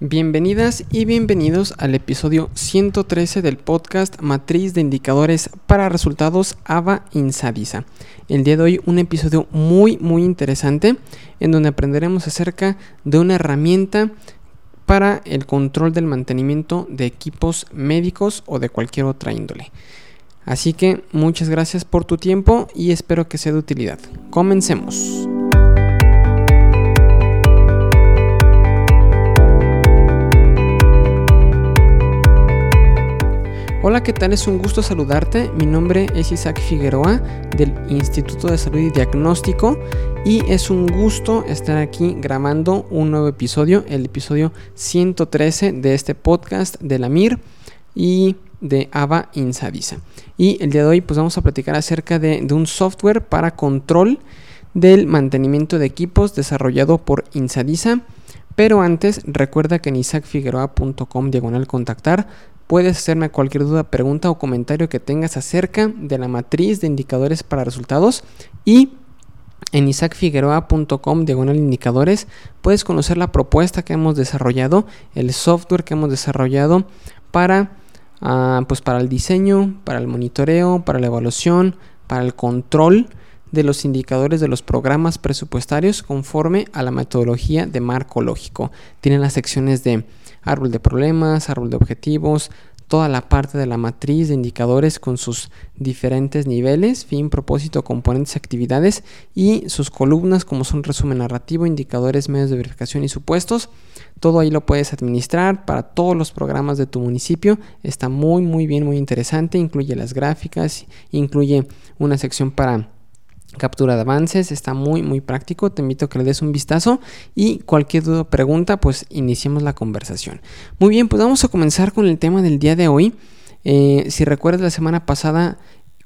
Bienvenidas y bienvenidos al episodio 113 del podcast Matriz de Indicadores para Resultados AVA Insadisa. El día de hoy un episodio muy muy interesante en donde aprenderemos acerca de una herramienta para el control del mantenimiento de equipos médicos o de cualquier otra índole. Así que muchas gracias por tu tiempo y espero que sea de utilidad. Comencemos. Hola, ¿qué tal? Es un gusto saludarte. Mi nombre es Isaac Figueroa del Instituto de Salud y Diagnóstico y es un gusto estar aquí grabando un nuevo episodio, el episodio 113 de este podcast de la MIR y de AVA Insadisa. Y el día de hoy pues vamos a platicar acerca de, de un software para control del mantenimiento de equipos desarrollado por Insadisa. Pero antes, recuerda que en isaacfigueroa.com diagonal contactar Puedes hacerme cualquier duda, pregunta o comentario que tengas acerca de la matriz de indicadores para resultados y en isaacfigueroa.com diagonal indicadores puedes conocer la propuesta que hemos desarrollado, el software que hemos desarrollado para, ah, pues para el diseño, para el monitoreo, para la evaluación, para el control de los indicadores de los programas presupuestarios conforme a la metodología de marco lógico. Tienen las secciones de árbol de problemas, árbol de objetivos, toda la parte de la matriz de indicadores con sus diferentes niveles, fin, propósito, componentes, actividades y sus columnas como son resumen narrativo, indicadores, medios de verificación y supuestos. Todo ahí lo puedes administrar para todos los programas de tu municipio. Está muy muy bien, muy interesante. Incluye las gráficas, incluye una sección para captura de avances, está muy muy práctico, te invito a que le des un vistazo y cualquier duda o pregunta pues iniciemos la conversación. Muy bien, pues vamos a comenzar con el tema del día de hoy. Eh, si recuerdas la semana pasada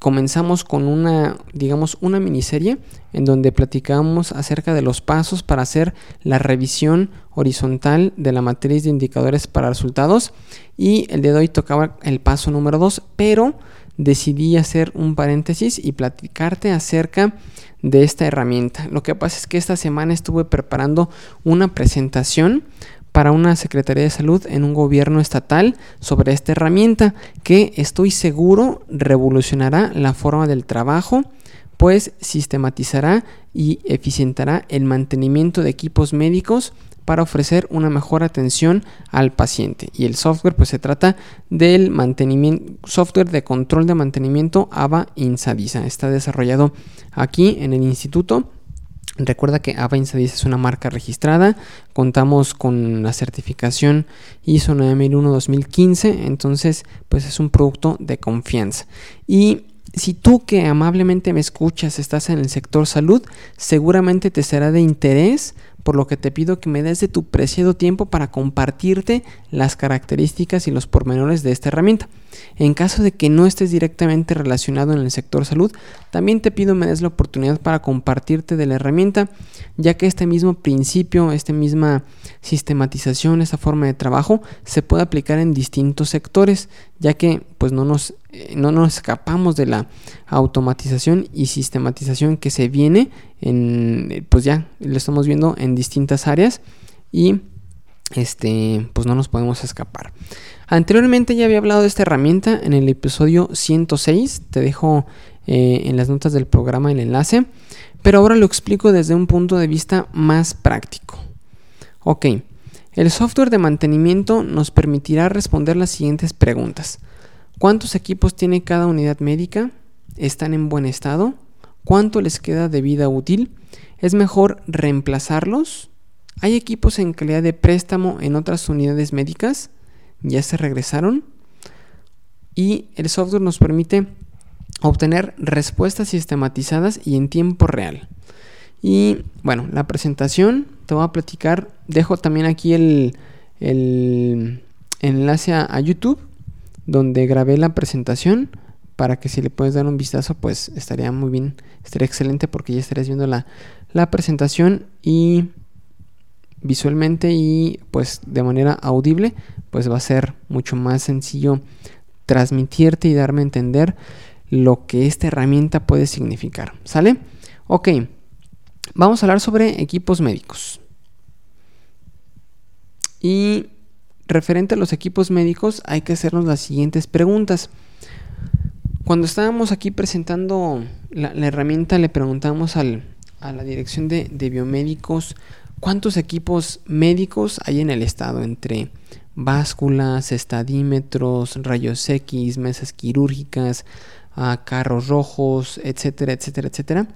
comenzamos con una, digamos, una miniserie en donde platicamos acerca de los pasos para hacer la revisión horizontal de la matriz de indicadores para resultados y el día de hoy tocaba el paso número 2, pero decidí hacer un paréntesis y platicarte acerca de esta herramienta. Lo que pasa es que esta semana estuve preparando una presentación para una Secretaría de Salud en un gobierno estatal sobre esta herramienta que estoy seguro revolucionará la forma del trabajo, pues sistematizará y eficientará el mantenimiento de equipos médicos para ofrecer una mejor atención al paciente. Y el software, pues se trata del mantenimiento, software de control de mantenimiento AVA Insadisa. Está desarrollado aquí en el instituto. Recuerda que AVA Insadisa es una marca registrada, contamos con la certificación ISO 9001-2015, entonces pues es un producto de confianza. Y si tú que amablemente me escuchas estás en el sector salud, seguramente te será de interés por lo que te pido que me des de tu preciado tiempo para compartirte las características y los pormenores de esta herramienta. En caso de que no estés directamente relacionado en el sector salud, también te pido me des la oportunidad para compartirte de la herramienta, ya que este mismo principio, esta misma sistematización, esta forma de trabajo se puede aplicar en distintos sectores, ya que pues no nos, no nos escapamos de la automatización y sistematización que se viene en, pues ya lo estamos viendo en distintas áreas y este, pues no nos podemos escapar. Anteriormente ya había hablado de esta herramienta en el episodio 106, te dejo eh, en las notas del programa el enlace, pero ahora lo explico desde un punto de vista más práctico. Ok, el software de mantenimiento nos permitirá responder las siguientes preguntas. ¿Cuántos equipos tiene cada unidad médica? ¿Están en buen estado? ¿Cuánto les queda de vida útil? ¿Es mejor reemplazarlos? ¿Hay equipos en calidad de préstamo en otras unidades médicas? ¿Ya se regresaron? Y el software nos permite obtener respuestas sistematizadas y en tiempo real. Y bueno, la presentación te voy a platicar. Dejo también aquí el, enlace a YouTube donde grabé la presentación para que si le puedes dar un vistazo, pues estaría muy bien, estaría excelente porque ya estarías viendo la, presentación y visualmente y pues de manera audible, pues va a ser mucho más sencillo transmitirte y darme a entender lo que esta herramienta puede significar. ¿Sale? Ok, vamos a hablar sobre equipos médicos. Y referente a los equipos médicos hay que hacernos las siguientes preguntas. Cuando estábamos aquí presentando la, herramienta le preguntamos a la dirección de, biomédicos cuántos equipos médicos hay en el estado entre básculas, estadímetros, rayos X, mesas quirúrgicas, ah, carros rojos, etcétera, etcétera, etcétera.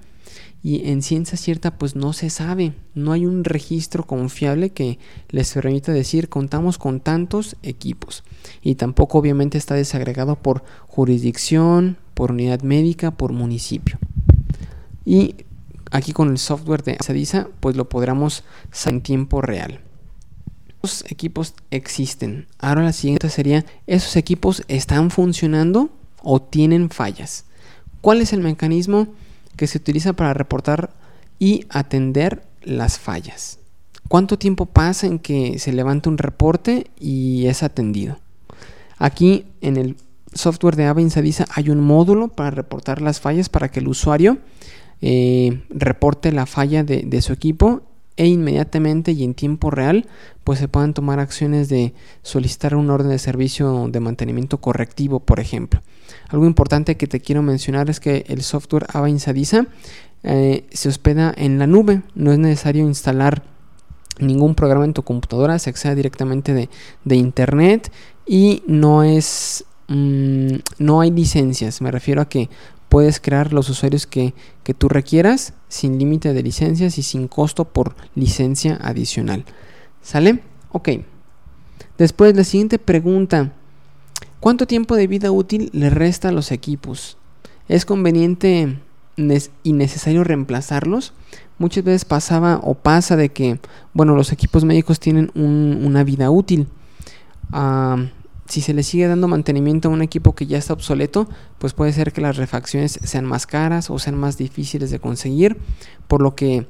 Y en ciencia cierta pues no se sabe, no hay un registro confiable que les permita decir contamos con tantos equipos. Y tampoco obviamente está desagregado por jurisdicción, por unidad médica, por municipio. Y aquí con el software de Sadisa pues lo podremos saber en tiempo real equipos existen. Ahora la siguiente sería, ¿esos equipos están funcionando o tienen fallas? ¿Cuál es el mecanismo que se utiliza para reportar y atender las fallas? ¿Cuánto tiempo pasa en que se levanta un reporte y es atendido? Aquí en el software de Ava Insadisa hay un módulo para reportar las fallas para que el usuario eh, reporte la falla de su equipo e inmediatamente y en tiempo real pues se puedan tomar acciones de solicitar un orden de servicio de mantenimiento correctivo por ejemplo. Algo importante que te quiero mencionar es que el software Ava Insadisa eh, se hospeda en la nube. No es necesario instalar ningún programa en tu computadora se accede directamente de, internet y no es mm, no hay licencias. Me refiero a que puedes crear los usuarios que, tú requieras sin límite de licencias y sin costo por licencia adicional. ¿Sale? Ok. Después la siguiente pregunta. ¿Cuánto tiempo de vida útil le resta a los equipos? ¿Es conveniente y necesario reemplazarlos? Muchas veces pasaba o pasa de que, bueno, los equipos médicos tienen una vida útil. Ah, si se le sigue dando mantenimiento a un equipo que ya está obsoleto, pues puede ser que las refacciones sean más caras o sean más difíciles de conseguir, por lo que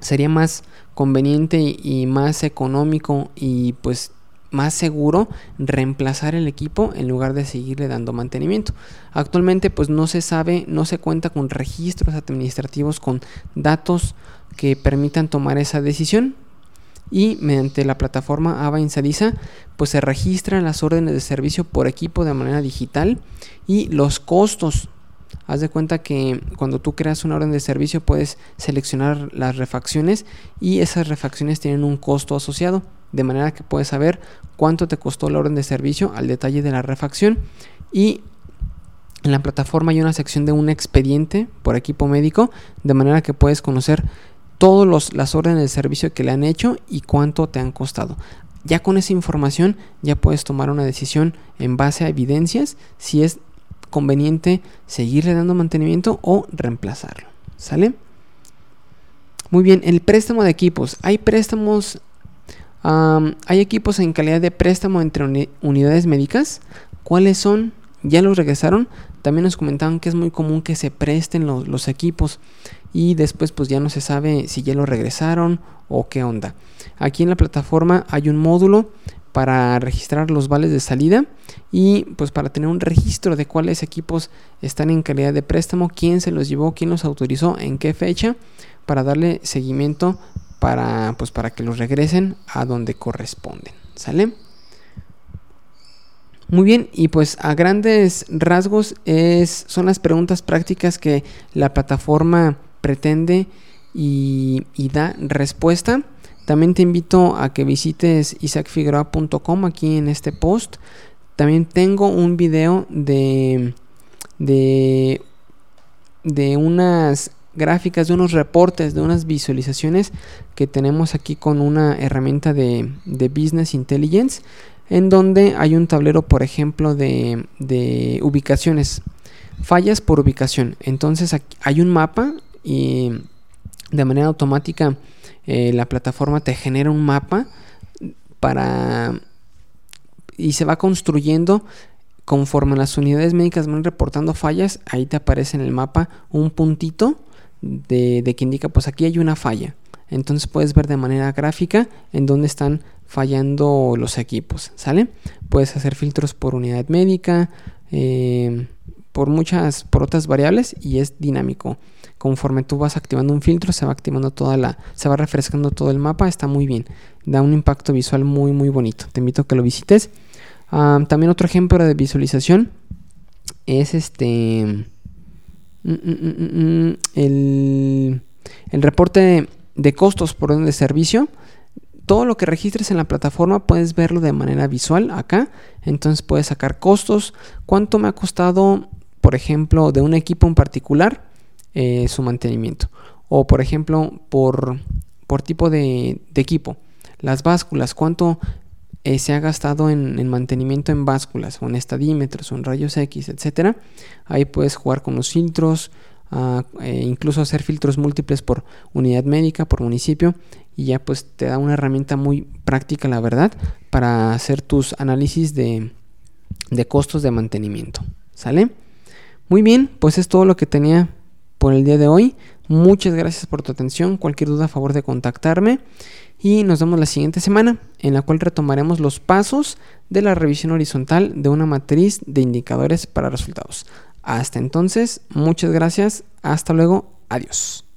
sería más conveniente y más económico y pues más seguro reemplazar el equipo en lugar de seguirle dando mantenimiento. Actualmente pues no se sabe, no se cuenta con registros administrativos con datos que permitan tomar esa decisión, y mediante la plataforma AVA Insadisa pues se registran las órdenes de servicio por equipo de manera digital y los costos. Haz de cuenta que cuando tú creas una orden de servicio puedes seleccionar las refacciones y esas refacciones tienen un costo asociado, de manera que puedes saber cuánto te costó la orden de servicio al detalle de la refacción y en la plataforma hay una sección de un expediente por equipo médico, de manera que puedes conocer todas las órdenes de servicio que le han hecho y cuánto te han costado. Ya con esa información ya puedes tomar una decisión en base a evidencias si es conveniente seguirle dando mantenimiento o reemplazarlo. ¿Sale? Muy bien, el préstamo de equipos. Hay préstamos, hay equipos en calidad de préstamo entre unidades médicas. ¿Cuáles son? ¿Ya los regresaron? También nos comentaban que es muy común que se presten los, los equipos y después pues ya no se sabe si ya lo regresaron o qué onda. Aquí en la plataforma hay un módulo para registrar los vales de salida y pues para tener un registro de cuáles equipos están en calidad de préstamo, quién se los llevó, quién los autorizó, en qué fecha, para darle seguimiento para pues para que los regresen a donde corresponden. ¿Sale? Muy bien, y pues a grandes rasgos es, son las preguntas prácticas que la plataforma pretende y, da respuesta. También te invito a que visites isaacfigueroa.com aquí en este post. También tengo un video de, de, de unas gráficas, de unos reportes, de unas visualizaciones que tenemos aquí con una herramienta de, de Business Intelligence, en donde hay un tablero, por ejemplo, de, de ubicaciones, fallas por ubicación. Entonces hay un mapa y de manera automática eh, la plataforma te genera un mapa para y se va construyendo conforme las unidades médicas van reportando fallas ahí te aparece en el mapa un puntito de, de que indica pues aquí hay una falla entonces puedes ver de manera gráfica en dónde están fallando los equipos sale puedes hacer filtros por unidad médica eh, por muchas, por otras variables y es dinámico. Conforme tú vas activando un filtro, se va activando toda la, se va refrescando todo el mapa, está muy bien. Da un impacto visual muy, muy bonito. Te invito a que lo visites. también otro ejemplo de visualización es este mm, mm, mm, el, el reporte de costos por orden de servicio todo lo que registres en la plataforma puedes verlo de manera visual acá. Entonces puedes sacar costos. ¿Cuánto me ha costado, por ejemplo, de un equipo en particular eh, su mantenimiento? O por ejemplo, por, por tipo de, equipo. Las básculas, ¿cuánto eh, se ha gastado en, mantenimiento en básculas o en estadímetros o en rayos X, etcétera? Ahí puedes jugar con los filtros, ah, eh, incluso hacer filtros múltiples por unidad médica, por municipio y ya pues te da una herramienta muy práctica, la verdad, para hacer tus análisis de, de costos de mantenimiento. ¿Sale? Muy bien, pues es todo lo que tenía por el día de hoy. Muchas gracias por tu atención. Cualquier duda, a favor de contactarme. Y nos vemos la siguiente semana, en la cual retomaremos los pasos de la revisión horizontal de una matriz de indicadores para resultados. Hasta entonces, muchas gracias. Hasta luego. Adiós.